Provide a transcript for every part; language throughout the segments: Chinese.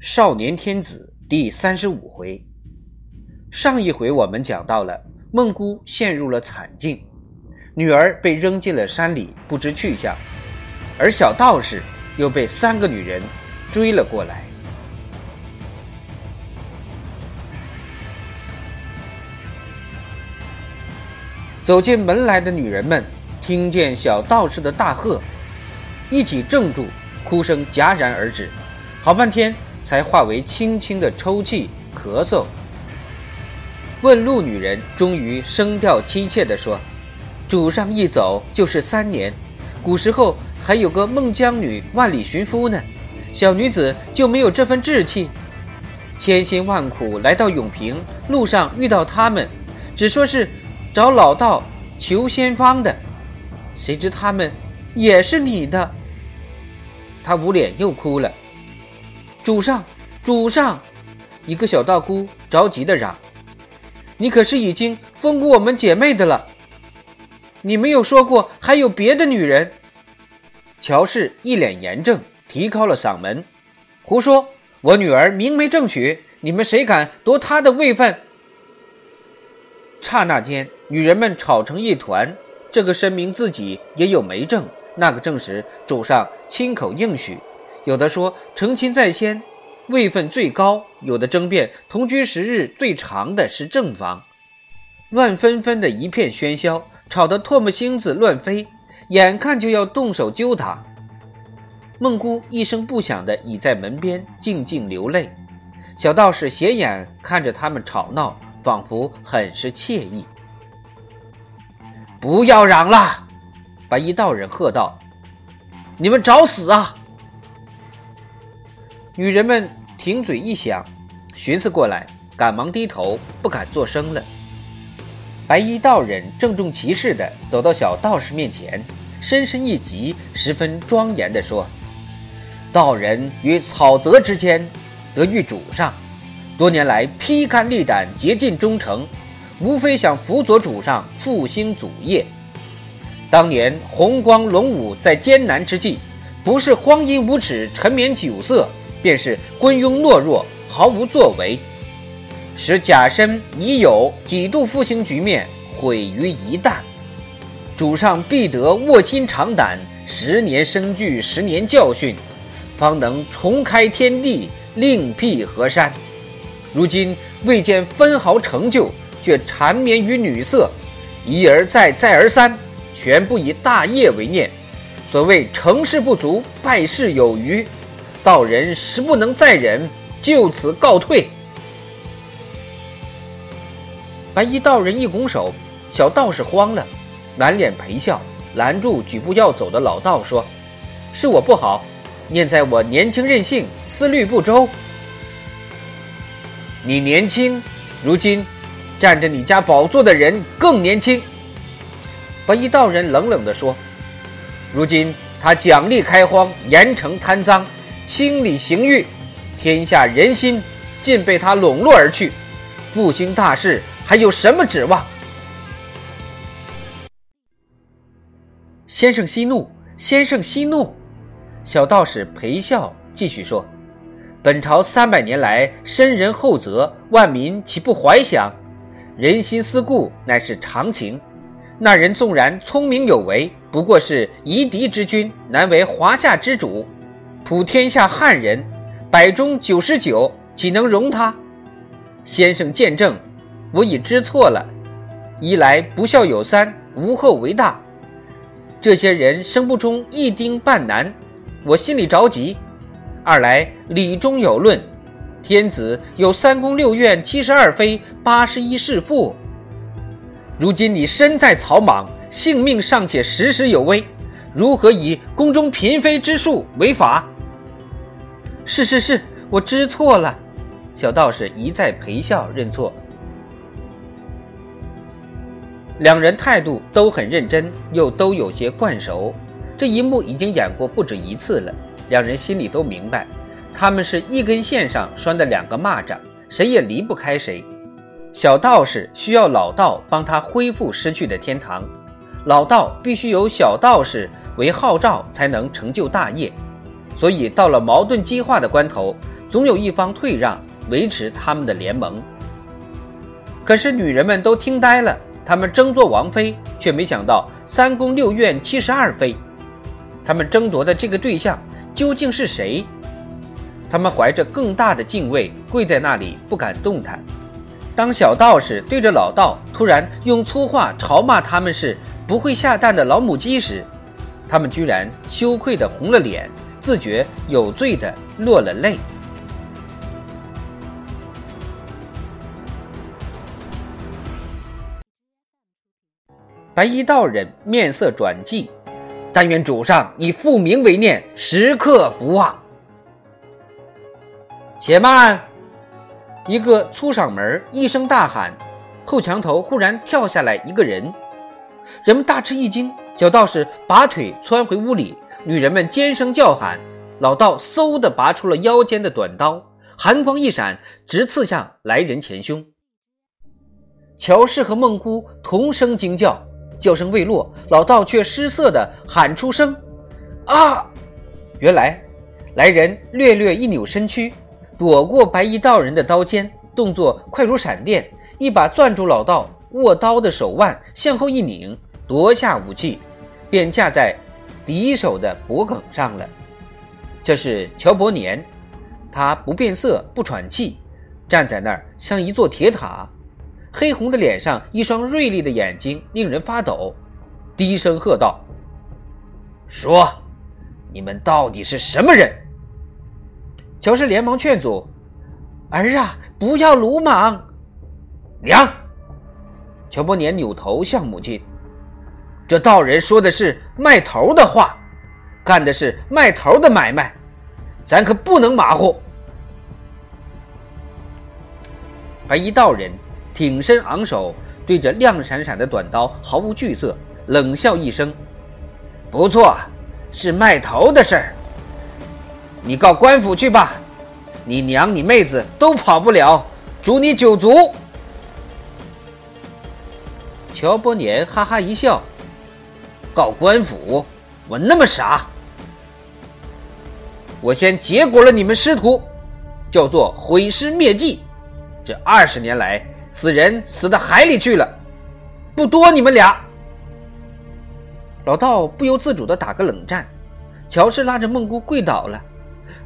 少年天子第三十五回，上一回我们讲到了孟姑陷入了惨境，女儿被扔进了山里，不知去向，而小道士又被三个女人追了过来。走进门来的女人们听见小道士的大喝，一起怔住，哭声戛然而止，好半天。才化为轻轻的抽泣、咳嗽。问路女人终于声调凄切地说：“主上一走就是三年，古时候还有个孟姜女万里寻夫呢，小女子就没有这份志气。千辛万苦来到永平，路上遇到他们，只说是找老道求仙方的，谁知他们也是你的。”她捂脸又哭了。主上，主上！一个小道姑着急的嚷：“你可是已经封过我们姐妹的了？你没有说过还有别的女人？”乔氏一脸严正，提高了嗓门：“胡说！我女儿明媒正娶，你们谁敢夺她的位分？”刹那间，女人们吵成一团。这个声明自己也有媒证，那个正是主上亲口应许。有的说成亲在先，位分最高；有的争辩同居时日最长的是正房。乱纷纷的一片喧嚣，吵得唾沫星子乱飞，眼看就要动手揪他。孟姑一声不响地倚在门边，静静流泪。小道士斜眼看着他们吵闹，仿佛很是惬意。不要嚷了！白衣道人喝道：“你们找死啊！”女人们停嘴一响，寻思过来，赶忙低头，不敢作声了。白衣道人郑重其事地走到小道士面前，深深一击，十分庄严地说：“道人与草泽之间得遇主上，多年来披肝沥胆，竭尽忠诚，无非想辅佐主上复兴祖业。当年红光龙武在艰难之际，不是荒淫无耻，沉湎酒色。”便是昏庸懦弱，毫无作为，使甲申已酉几度复兴局面毁于一旦。主上必得卧薪尝胆，十年生聚，十年教训，方能重开天地，另辟河山。如今未见分毫成就，却缠绵于女色，一而再，再而三，全不以大业为念。所谓成事不足，败事有余。道人实不能再忍，就此告退。白衣道人一拱手，小道士慌了，满脸陪笑，拦住举步要走的老道说：“是我不好，念在我年轻任性，思虑不周。你年轻，如今占着你家宝座的人更年轻。”白衣道人冷冷地说：“如今他奖励开荒，严惩贪赃。”清理刑狱，天下人心尽被他笼络而去，复兴大事还有什么指望？先生息怒，先生息怒。小道士陪笑继续说：“本朝三百年来深人厚泽，万民岂不怀想？人心思故乃是常情。那人纵然聪明有为，不过是夷狄之君，难为华夏之主。”普天下汉人，百中九十九，岂能容他？先生见证，我已知错了。一来不孝有三，无后为大。这些人生不出一丁半男，我心里着急；二来礼中有论，天子有三宫六院七十二妃八十一侍妇。如今你身在草莽，性命尚且时时有危。如何以宫中嫔妃之术为法？是是是，我知错了。小道士一再陪笑认错。两人态度都很认真，又都有些惯熟。这一幕已经演过不止一次了，两人心里都明白，他们是一根线上拴的两个蚂蚱，谁也离不开谁。小道士需要老道帮他恢复失去的天堂。老道必须有小道士为号召，才能成就大业。所以到了矛盾激化的关头，总有一方退让，维持他们的联盟。可是女人们都听呆了，她们争做王妃，却没想到三宫六院七十二妃，她们争夺的这个对象究竟是谁？她们怀着更大的敬畏，跪在那里不敢动弹。当小道士对着老道突然用粗话嘲骂他们是不会下蛋的老母鸡时，他们居然羞愧的红了脸，自觉有罪的落了泪。白衣道人面色转寂，但愿主上以复明为念，时刻不忘。且慢！一个粗嗓门一声大喊，后墙头忽然跳下来一个人，人们大吃一惊。小道士拔腿窜回屋里，女人们尖声叫喊。老道嗖地拔出了腰间的短刀，寒光一闪，直刺向来人前胸。乔氏和孟姑同声惊叫。叫声未落，老道却失色地喊出声：“啊！”原来，来人略略一扭身躯，躲过白衣道人的刀尖，动作快如闪电，一把攥住老道握刀的手腕，向后一拧，夺下武器，便架在敌手的脖颈上了。这是乔伯年，他不变色，不喘气，站在那儿像一座铁塔。黑红的脸上，一双锐利的眼睛令人发抖，低声喝道：“说，你们到底是什么人？”乔氏连忙劝阻：“儿啊，不要鲁莽。”娘，乔伯年扭头向母亲：“这道人说的是卖头的话，干的是卖头的买卖，咱可不能马虎。”白衣道人。挺身昂首，对着亮闪闪的短刀毫无惧色，冷笑一声：“不错，是卖头的事儿。你告官府去吧，你娘你妹子都跑不了，诛你九族。”乔伯年哈哈一笑：“告官府？我那么傻？我先结果了你们师徒，叫做毁尸灭迹。这二十年来。”死人死到海里去了，不多你们俩。老道不由自主的打个冷战。乔氏拉着孟姑跪倒了：“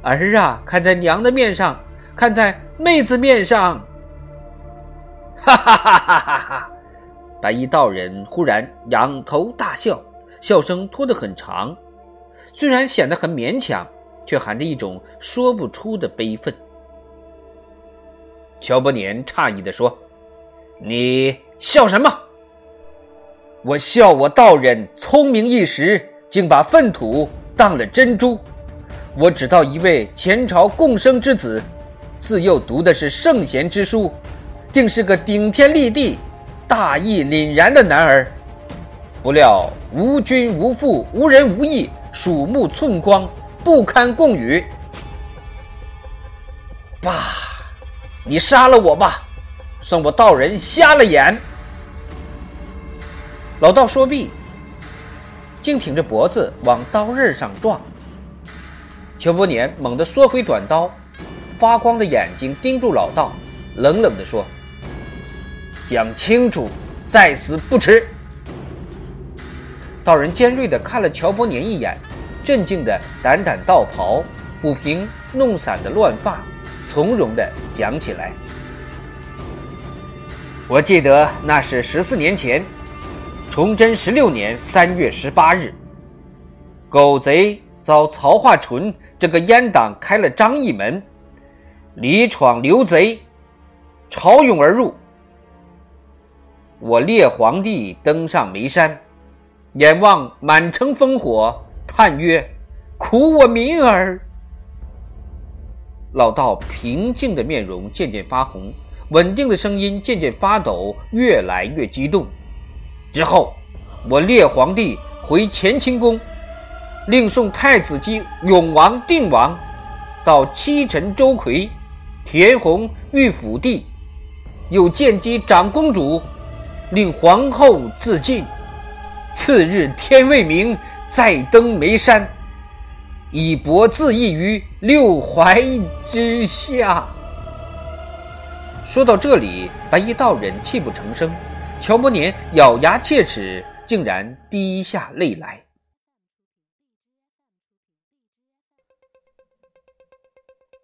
儿啊，看在娘的面上，看在妹子面上。”哈哈哈哈哈哈！白衣道人忽然仰头大笑，笑声拖得很长，虽然显得很勉强，却含着一种说不出的悲愤。乔伯年诧异地说。你笑什么？我笑我道人聪明一时，竟把粪土当了珍珠。我只道一位前朝共生之子，自幼读的是圣贤之书，定是个顶天立地、大义凛然的男儿。不料无君无父，无人无义，鼠目寸光，不堪共语。爸，你杀了我吧！算我道人瞎了眼。老道说毕，竟挺着脖子往刀刃上撞。邱伯年猛地缩回短刀，发光的眼睛盯住老道，冷冷地说：“讲清楚，在死不迟。”道人尖锐地看了乔伯年一眼，镇静地掸掸道袍，抚平弄散的乱发，从容地讲起来。我记得那是十四年前，崇祯十六年三月十八日，狗贼遭曹化淳这个阉党开了张义门，李闯刘贼，潮涌而入。我列皇帝登上眉山，眼望满城烽火，叹曰：“苦我民儿！”老道平静的面容渐渐发红。稳定的声音渐渐发抖，越来越激动。之后，我列皇帝回乾清宫，另送太子姬永王、定王到七臣周奎、田弘御府地，又见机长公主，令皇后自尽。次日天未明，再登眉山，以博自缢于六槐之下。说到这里，白衣道人泣不成声，乔伯年咬牙切齿，竟然滴下泪来。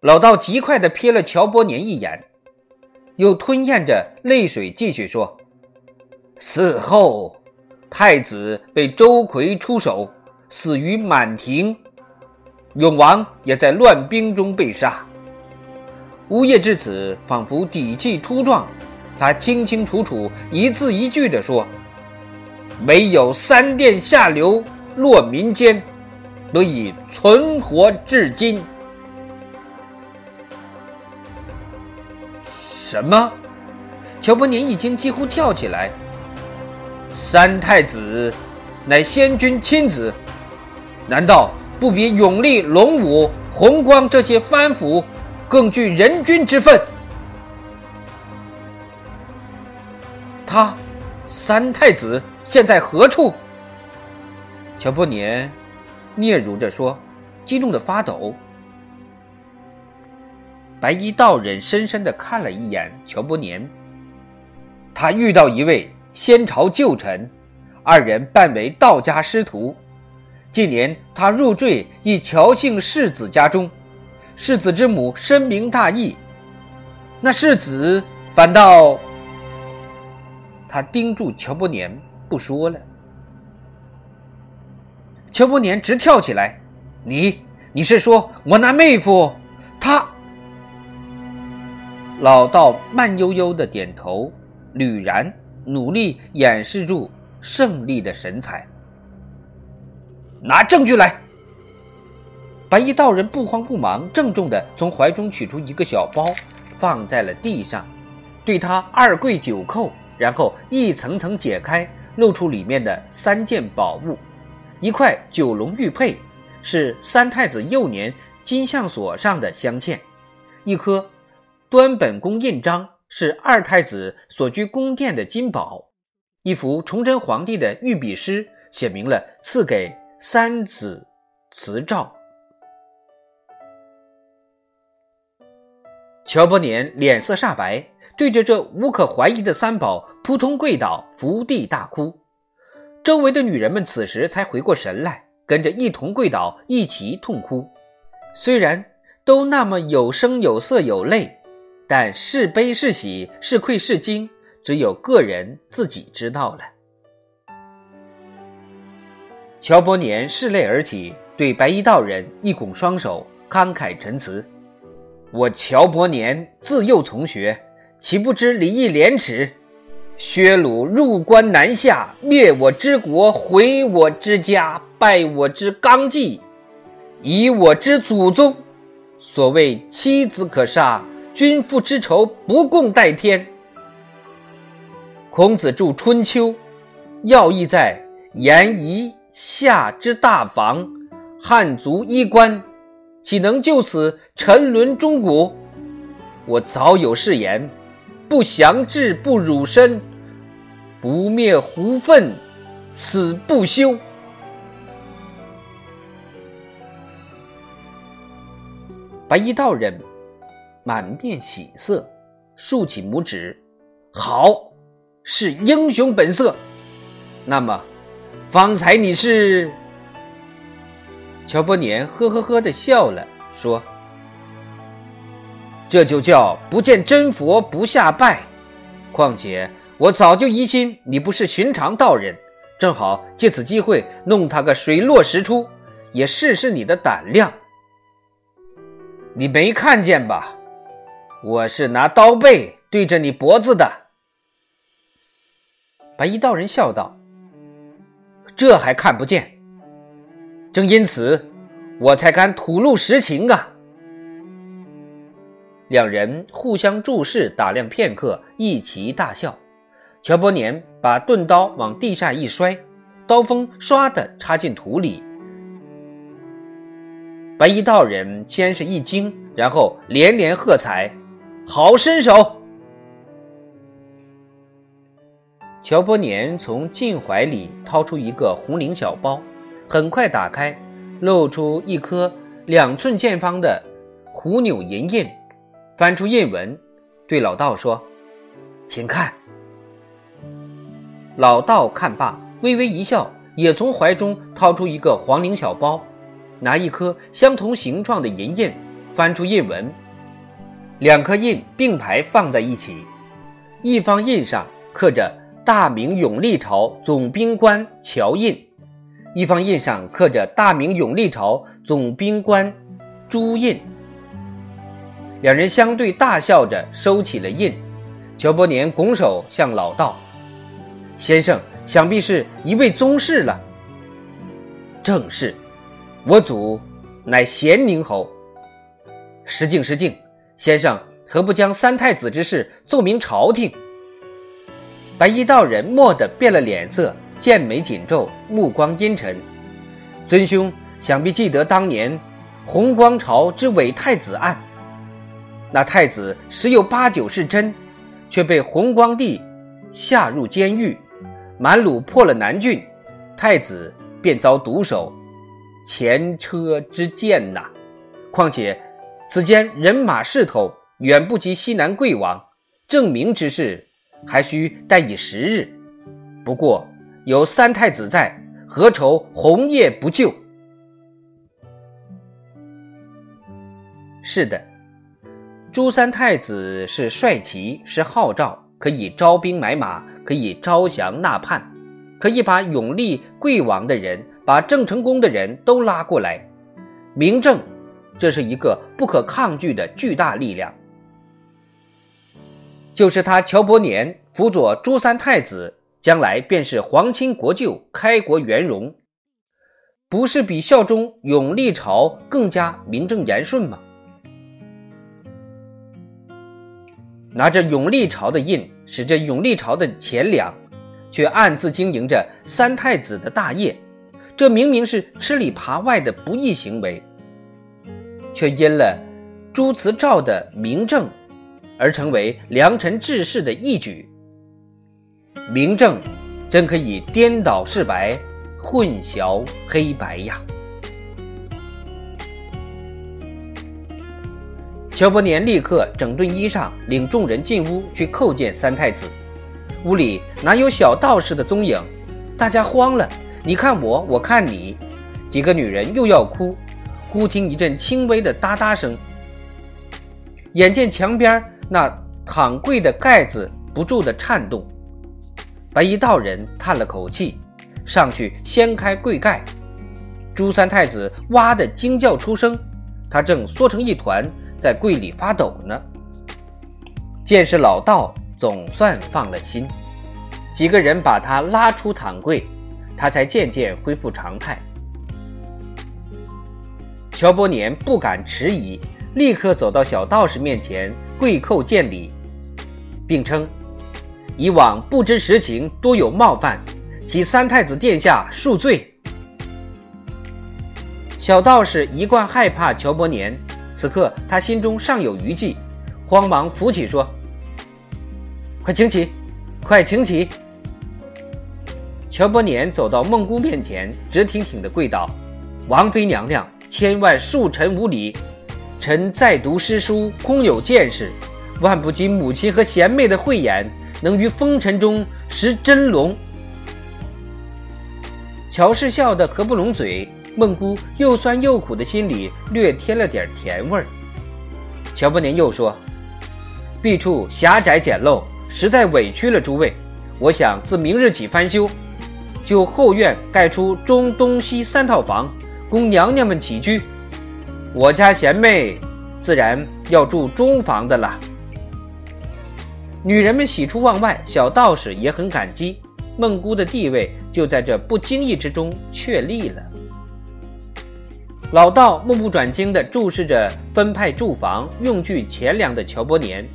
老道极快的瞥了乔伯年一眼，又吞咽着泪水继续说：“死后，太子被周奎出手，死于满庭；永王也在乱兵中被杀。”呜咽至此，仿佛底气突壮。他清清楚楚、一字一句地说：“唯有三殿下流落民间，得以存活至今。”什么？乔伯年一惊，几乎跳起来。三太子乃先君亲子，难道不比永历、龙武、弘光这些藩府？更具人君之分。他，三太子现在何处？乔伯年嗫嚅着说，激动的发抖。白衣道人深深的看了一眼乔伯年，他遇到一位先朝旧臣，二人扮为道家师徒。近年他入赘一乔姓世子家中。世子之母深明大义，那世子反倒……他盯住乔伯年不说了。乔伯年直跳起来：“你，你是说我那妹夫？他？”老道慢悠悠的点头，吕然努力掩饰住胜利的神采。拿证据来。白衣道人不慌不忙，郑重地从怀中取出一个小包，放在了地上，对他二跪九叩，然后一层层解开，露出里面的三件宝物：一块九龙玉佩，是三太子幼年金项锁上的镶嵌；一颗端本宫印章，是二太子所居宫殿的金宝；一幅崇祯皇帝的御笔诗，写明了赐给三子词照。乔伯年脸色煞白，对着这无可怀疑的三宝扑通跪倒，伏地大哭。周围的女人们此时才回过神来，跟着一同跪倒，一起痛哭。虽然都那么有声有色有泪，但是悲是喜，是愧是惊，只有个人自己知道了。乔伯年拭泪而起，对白衣道人一拱双手，慷慨陈词。我乔伯年自幼从学，岂不知礼义廉耻？薛鲁入关南下，灭我之国，毁我之家，败我之纲纪，以我之祖宗。所谓妻子可杀，君父之仇不共戴天。孔子著《春秋》，要义在言夷夏之大防，汉族衣冠。岂能就此沉沦中古？我早有誓言：不降志，不辱身，不灭胡愤，死不休。白衣道人满面喜色，竖起拇指：“好，是英雄本色。那么，方才你是？”乔伯年呵呵呵的笑了，说：“这就叫不见真佛不下拜。况且我早就疑心你不是寻常道人，正好借此机会弄他个水落石出，也试试你的胆量。你没看见吧？我是拿刀背对着你脖子的。”白衣道人笑道：“这还看不见？”正因此，我才敢吐露实情啊！两人互相注视打量片刻，一齐大笑。乔伯年把钝刀往地下一摔，刀锋唰的插进土里。白衣道人先是一惊，然后连连喝彩：“好身手！”乔伯年从襟怀里掏出一个红绫小包。很快打开，露出一颗两寸见方的虎钮银印，翻出印文，对老道说：“请看。”老道看罢，微微一笑，也从怀中掏出一个黄绫小包，拿一颗相同形状的银印，翻出印文，两颗印并排放在一起，一方印上刻着“大明永历朝总兵官乔印”，一方印上刻着“大明永历朝总兵官朱印”。两人相对大笑着收起了印，乔伯年拱手向老道。先生想必是一位宗室了。正是，我祖乃咸宁侯。失敬失敬，先生何不将三太子之事奏明朝廷？白衣道人蓦地变了脸色，剑眉紧皱，目光阴沉。尊兄想必记得当年弘光朝之伪太子案，那太子十有八九是真，却被弘光帝下入监狱。满鲁破了南郡，太子便遭毒手，前车之鉴呐。况且此间人马势头远不及西南贵王，证明之事还需待以时日。不过有三太子在，何愁红叶不救？是的，朱三太子是帅旗，是号召，可以招兵买马。可以招降纳叛，可以把永历贵王的人、把郑成功的人都拉过来。明正，这是一个不可抗拒的巨大力量。就是他乔伯年辅佐朱三太子，将来便是皇亲国舅、开国元荣，不是比效忠永历朝更加名正言顺吗？拿着永历朝的印。使着永历朝的钱粮，却暗自经营着三太子的大业，这明明是吃里扒外的不义行为，却因了朱慈照的明证，而成为良臣治世的义举。明正，真可以颠倒是白，混淆黑白呀！乔伯年立刻整顿衣裳，领众人进屋去叩见三太子。屋里哪有小道士的踪影？大家慌了，你看我，我看你。几个女人又要哭，忽听一阵轻微的哒哒声。眼见墙边那躺柜的盖子不住的颤动，白衣道人叹了口气，上去掀开柜盖。朱三太子哇的惊叫出声，他正缩成一团。在柜里发抖呢。见是老道，总算放了心。几个人把他拉出躺柜，他才渐渐恢复常态。乔伯年不敢迟疑，立刻走到小道士面前跪叩见礼，并称：“以往不知实情，多有冒犯，请三太子殿下恕罪。”小道士一贯害怕乔伯年。此刻他心中尚有余悸，慌忙扶起说：“快请起，快请起。”乔伯年走到孟姑面前，直挺挺地跪倒：“王妃娘娘，千万恕臣无礼。臣在读诗书，空有见识，万不及母亲和贤妹的慧眼，能于风尘中识真龙。”乔氏笑得合不拢嘴。孟姑又酸又苦的心里略添了点甜味儿。乔伯年又说：“敝处狭窄简陋，实在委屈了诸位。我想自明日起翻修，就后院盖出中东西三套房，供娘娘们起居。我家贤妹自然要住中房的了。”女人们喜出望外，小道士也很感激。孟姑的地位就在这不经意之中确立了。老道目不转睛地注视着分派住房、用具、钱粮的乔伯年，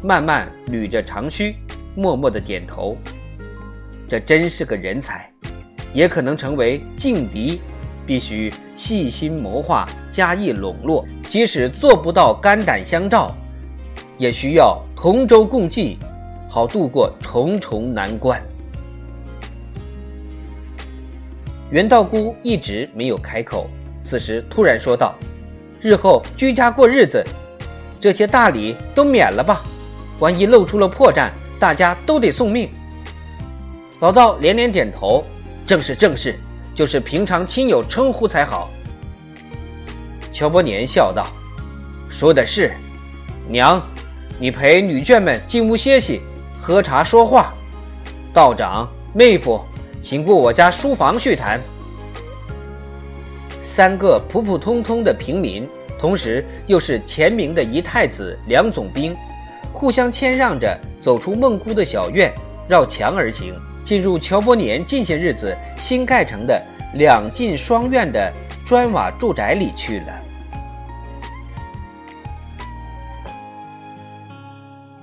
慢慢捋着长须，默默地点头。这真是个人才，也可能成为劲敌。必须细心谋划，加以笼络。即使做不到肝胆相照，也需要同舟共济，好度过重重难关。袁道姑一直没有开口。此时突然说道：“日后居家过日子，这些大礼都免了吧，万一露出了破绽，大家都得送命。”老道连连点头：“正是正是，就是平常亲友称呼才好。”乔伯年笑道：“说的是，娘，你陪女眷们进屋歇息，喝茶说话。道长、妹夫，请过我家书房叙谈。”三个普普通通的平民，同时又是前明的一太子、两总兵，互相谦让着走出孟姑的小院，绕墙而行，进入乔伯年近些日子新盖成的两进双院的砖瓦住宅里去了。